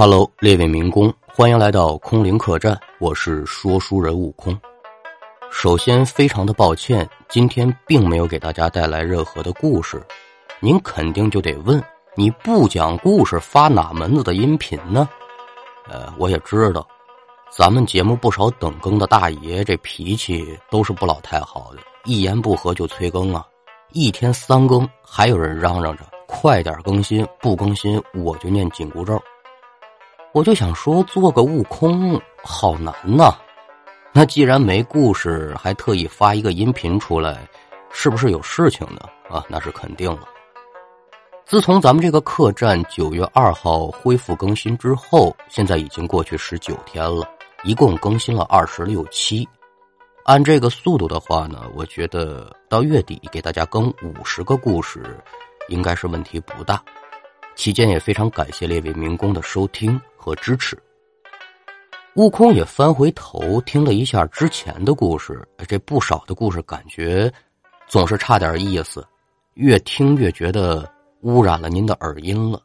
Hello，列位民工，欢迎来到空灵客栈，我是说书人悟空。首先，非常的抱歉，今天并没有给大家带来任何的故事。您肯定就得问，你不讲故事，发哪门子的音频呢？呃，我也知道，咱们节目不少等更的大爷，这脾气都是不老太好的，一言不合就催更啊，一天三更，还有人嚷嚷着快点更新，不更新我就念紧箍咒。我就想说，做个悟空好难呐。那既然没故事，还特意发一个音频出来，是不是有事情呢？啊，那是肯定了。自从咱们这个客栈九月二号恢复更新之后，现在已经过去十九天了，一共更新了二十六期。按这个速度的话呢，我觉得到月底给大家更五十个故事，应该是问题不大。期间也非常感谢列位民工的收听和支持。悟空也翻回头听了一下之前的故事，这不少的故事感觉总是差点意思，越听越觉得污染了您的耳音了。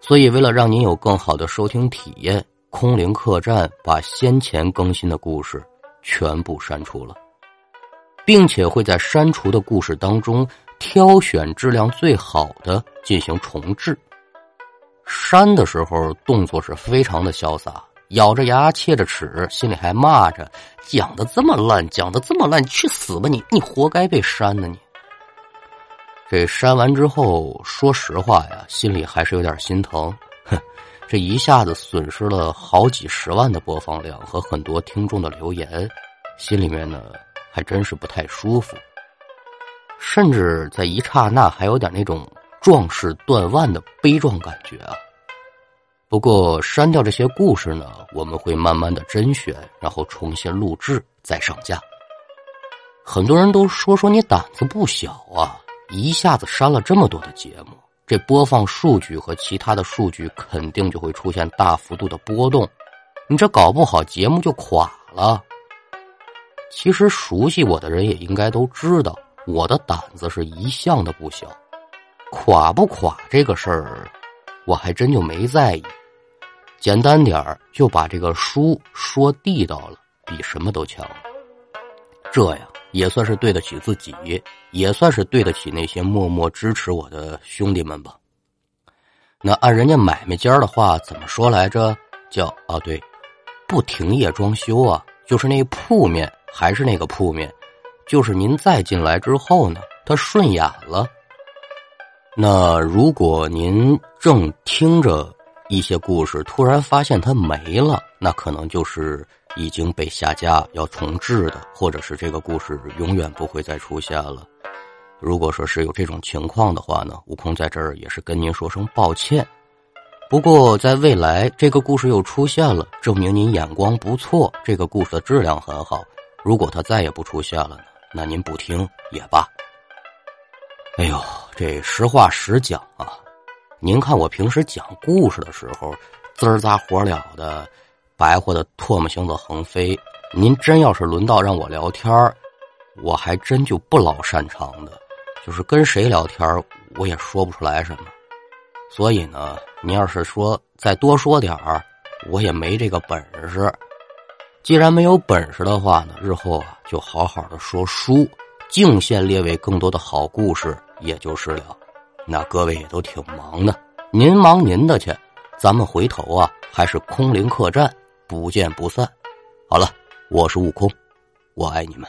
所以为了让您有更好的收听体验，空灵客栈把先前更新的故事全部删除了，并且会在删除的故事当中。挑选质量最好的进行重置。删的时候动作是非常的潇洒，咬着牙切着齿，心里还骂着：“讲的这么烂，讲的这么烂，去死吧你！你活该被删呢你。”这删完之后，说实话呀，心里还是有点心疼。哼，这一下子损失了好几十万的播放量和很多听众的留言，心里面呢还真是不太舒服。甚至在一刹那还有点那种壮士断腕的悲壮感觉啊！不过删掉这些故事呢，我们会慢慢的甄选，然后重新录制再上架。很多人都说说你胆子不小啊，一下子删了这么多的节目，这播放数据和其他的数据肯定就会出现大幅度的波动，你这搞不好节目就垮了。其实熟悉我的人也应该都知道。我的胆子是一向的不小，垮不垮这个事儿，我还真就没在意。简单点儿，就把这个书说地道了，比什么都强。这样也算是对得起自己，也算是对得起那些默默支持我的兄弟们吧。那按人家买卖家的话怎么说来着？叫啊对，不停业装修啊，就是那铺面还是那个铺面。就是您再进来之后呢，它顺眼了。那如果您正听着一些故事，突然发现它没了，那可能就是已经被下架要重置的，或者是这个故事永远不会再出现了。如果说是有这种情况的话呢，悟空在这儿也是跟您说声抱歉。不过在未来，这个故事又出现了，证明您眼光不错，这个故事的质量很好。如果它再也不出现了呢？那您不听也罢。哎呦，这实话实讲啊！您看我平时讲故事的时候，滋儿杂火燎的，白活的唾沫星子横飞。您真要是轮到让我聊天我还真就不老擅长的，就是跟谁聊天我也说不出来什么。所以呢，您要是说再多说点儿，我也没这个本事。既然没有本事的话呢，日后啊就好好的说书，敬献列位更多的好故事，也就是了。那各位也都挺忙的，您忙您的去，咱们回头啊还是空灵客栈，不见不散。好了，我是悟空，我爱你们。